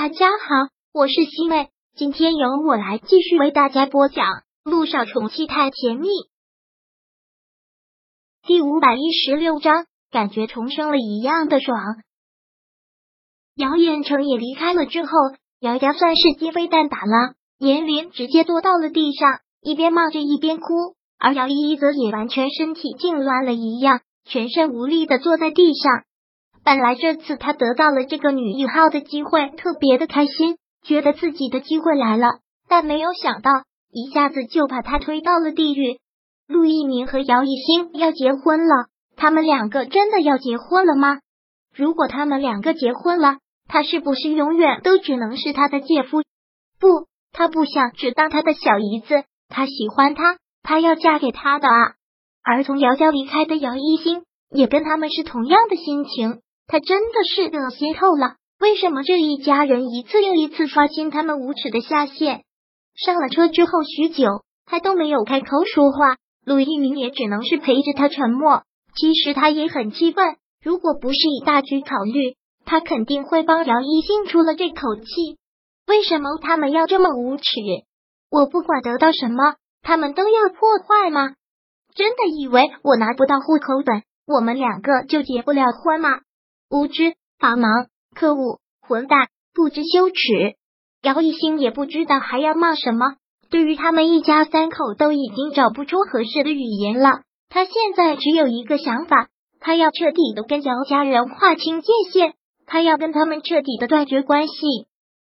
大家好，我是西妹，今天由我来继续为大家播讲《路上宠妻太甜蜜》第五百一十六章，感觉重生了一样的爽。姚彦成也离开了之后，姚家算是鸡飞蛋打了。严林直接坐到了地上，一边骂着一边哭，而姚依依则也完全身体痉挛了一样，全身无力的坐在地上。本来这次他得到了这个女一号的机会，特别的开心，觉得自己的机会来了。但没有想到，一下子就把他推到了地狱。陆一鸣和姚一星要结婚了，他们两个真的要结婚了吗？如果他们两个结婚了，他是不是永远都只能是他的姐夫？不，他不想只当他的小姨子，他喜欢他，他要嫁给他的啊！而从姚家离开的姚一星，也跟他们是同样的心情。他真的是恶心透了！为什么这一家人一次又一次刷新他们无耻的下限？上了车之后，许久他都没有开口说话，陆一鸣也只能是陪着他沉默。其实他也很气愤，如果不是以大局考虑，他肯定会帮姚一兴出了这口气。为什么他们要这么无耻？我不管得到什么，他们都要破坏吗？真的以为我拿不到户口本，我们两个就结不了婚吗？无知、法盲、可恶、混蛋、不知羞耻，姚一星也不知道还要骂什么。对于他们一家三口，都已经找不出合适的语言了。他现在只有一个想法，他要彻底的跟姚家人划清界限，他要跟他们彻底的断绝关系。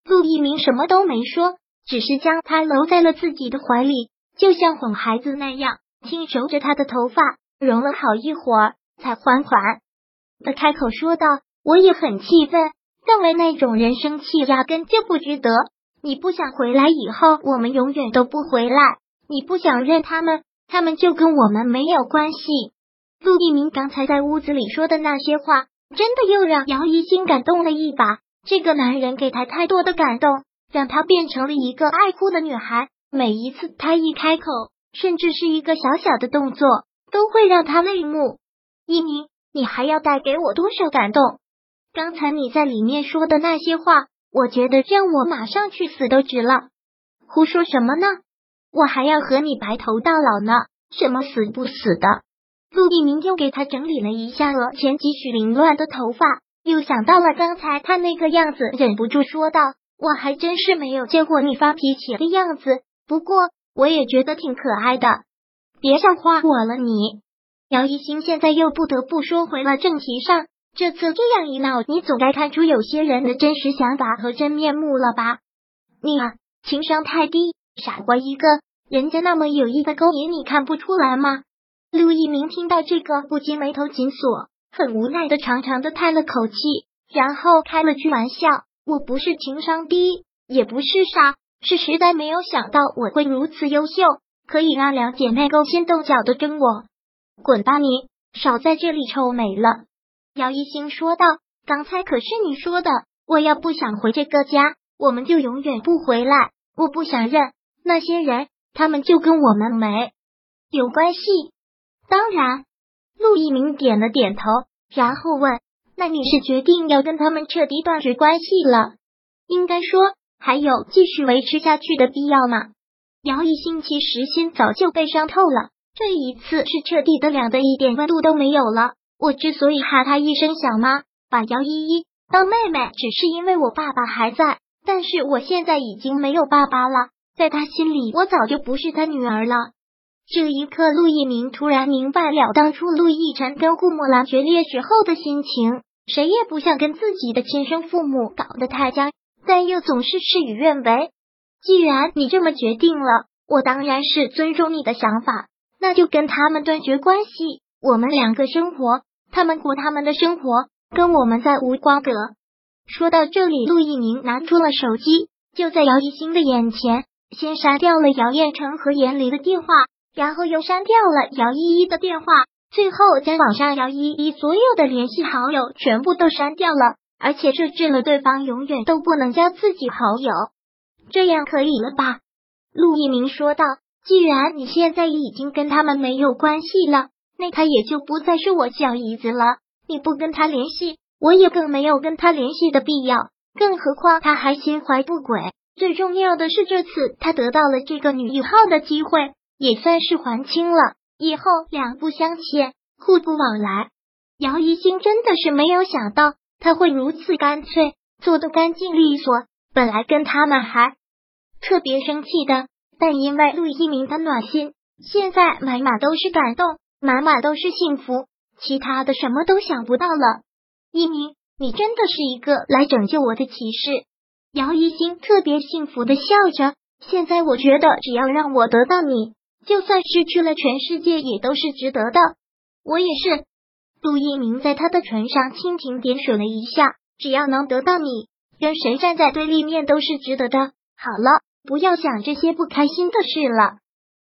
陆一鸣什么都没说，只是将他搂在了自己的怀里，就像哄孩子那样，轻揉着他的头发，揉了好一会儿，才缓缓。他开口说道：“我也很气愤，认为那种人生气压根就不值得。你不想回来以后，我们永远都不回来。你不想认他们，他们就跟我们没有关系。”陆一鸣刚才在屋子里说的那些话，真的又让姚一心感动了一把。这个男人给他太多的感动，让他变成了一个爱哭的女孩。每一次他一开口，甚至是一个小小的动作，都会让他泪目。一鸣。你还要带给我多少感动？刚才你在里面说的那些话，我觉得让我马上去死都值了。胡说什么呢？我还要和你白头到老呢。什么死不死的？陆地明又给他整理了一下额前几许凌乱的头发，又想到了刚才他那个样子，忍不住说道：“我还真是没有见过你发脾气的样子，不过我也觉得挺可爱的。别笑话我了，你。”姚一星现在又不得不说回了正题上，这次这样一闹，你总该看出有些人的真实想法和真面目了吧？你啊，情商太低，傻瓜一个！人家那么有意的勾引，你看不出来吗？陆一鸣听到这个，不禁眉头紧锁，很无奈的长长的叹了口气，然后开了句玩笑：“我不是情商低，也不是傻，是实在没有想到我会如此优秀，可以让两姐妹勾心斗角的争我。”滚吧你！少在这里臭美了。”姚一星说道，“刚才可是你说的，我要不想回这个家，我们就永远不回来。我不想认那些人，他们就跟我们没有关系。当然。”陆一鸣点了点头，然后问：“那你是决定要跟他们彻底断绝关系了？应该说，还有继续维持下去的必要吗？”姚一星其实心早就被伤透了。这一次是彻底的凉的，一点温度都没有了。我之所以喊她一声小妈，把姚依依当妹妹，只是因为我爸爸还在。但是我现在已经没有爸爸了，在他心里，我早就不是他女儿了。这一刻，陆一鸣突然明白了当初陆亦辰跟顾墨兰决裂时候的心情。谁也不想跟自己的亲生父母搞得太僵，但又总是事与愿违。既然你这么决定了，我当然是尊重你的想法。那就跟他们断绝关系，我们两个生活，他们过他们的生活，跟我们再无瓜葛。说到这里，陆一鸣拿出了手机，就在姚一新的眼前，先删掉了姚彦成和严离的电话，然后又删掉了姚依依的电话，最后将网上姚依依所有的联系好友全部都删掉了，而且设置了对方永远都不能加自己好友。这样可以了吧？陆一鸣说道。既然你现在已经跟他们没有关系了，那他也就不再是我小姨子了。你不跟他联系，我也更没有跟他联系的必要。更何况他还心怀不轨。最重要的是，这次他得到了这个女一号的机会，也算是还清了。以后两不相欠，互不往来。姚一星真的是没有想到他会如此干脆，做的干净利索。本来跟他们还特别生气的，但因为陆一鸣的暖心，现在满满都是感动，满满都是幸福，其他的什么都想不到了。一鸣，你真的是一个来拯救我的骑士。姚一星特别幸福的笑着。现在我觉得，只要让我得到你，就算失去了全世界也都是值得的。我也是。陆一鸣在他的唇上轻轻点水了一下。只要能得到你。跟谁站在对立面都是值得的。好了，不要想这些不开心的事了。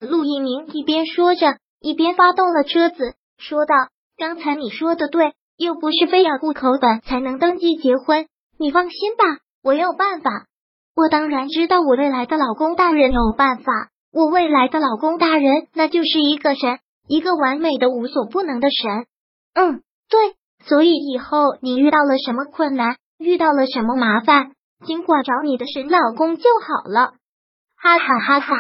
陆一鸣一边说着，一边发动了车子，说道：“刚才你说的对，又不是非要户口本才能登记结婚。你放心吧，我有办法。我当然知道我未来的老公大人有办法。我未来的老公大人那就是一个神，一个完美的无所不能的神。嗯，对。所以以后你遇到了什么困难？”遇到了什么麻烦，尽管找你的神老公就好了。哈哈哈哈！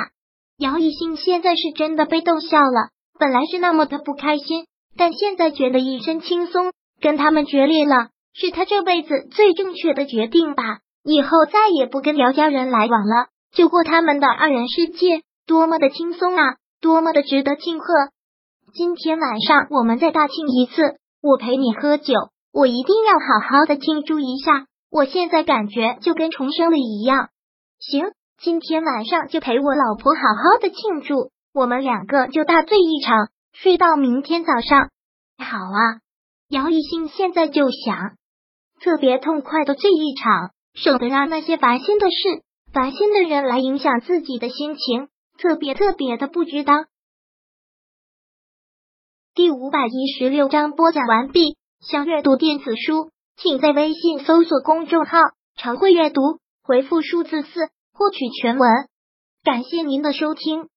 姚一兴现在是真的被逗笑了，本来是那么的不开心，但现在觉得一身轻松。跟他们决裂了，是他这辈子最正确的决定吧？以后再也不跟姚家人来往了，就过他们的二人世界，多么的轻松啊！多么的值得庆贺！今天晚上我们再大庆一次，我陪你喝酒。我一定要好好的庆祝一下，我现在感觉就跟重生了一样。行，今天晚上就陪我老婆好好的庆祝，我们两个就大醉一场，睡到明天早上。好啊，姚一兴现在就想特别痛快的醉一场，省得让那些烦心的事、烦心的人来影响自己的心情，特别特别的不值当。第五百一十六章播讲完毕。想阅读电子书，请在微信搜索公众号“常会阅读”，回复数字四获取全文。感谢您的收听。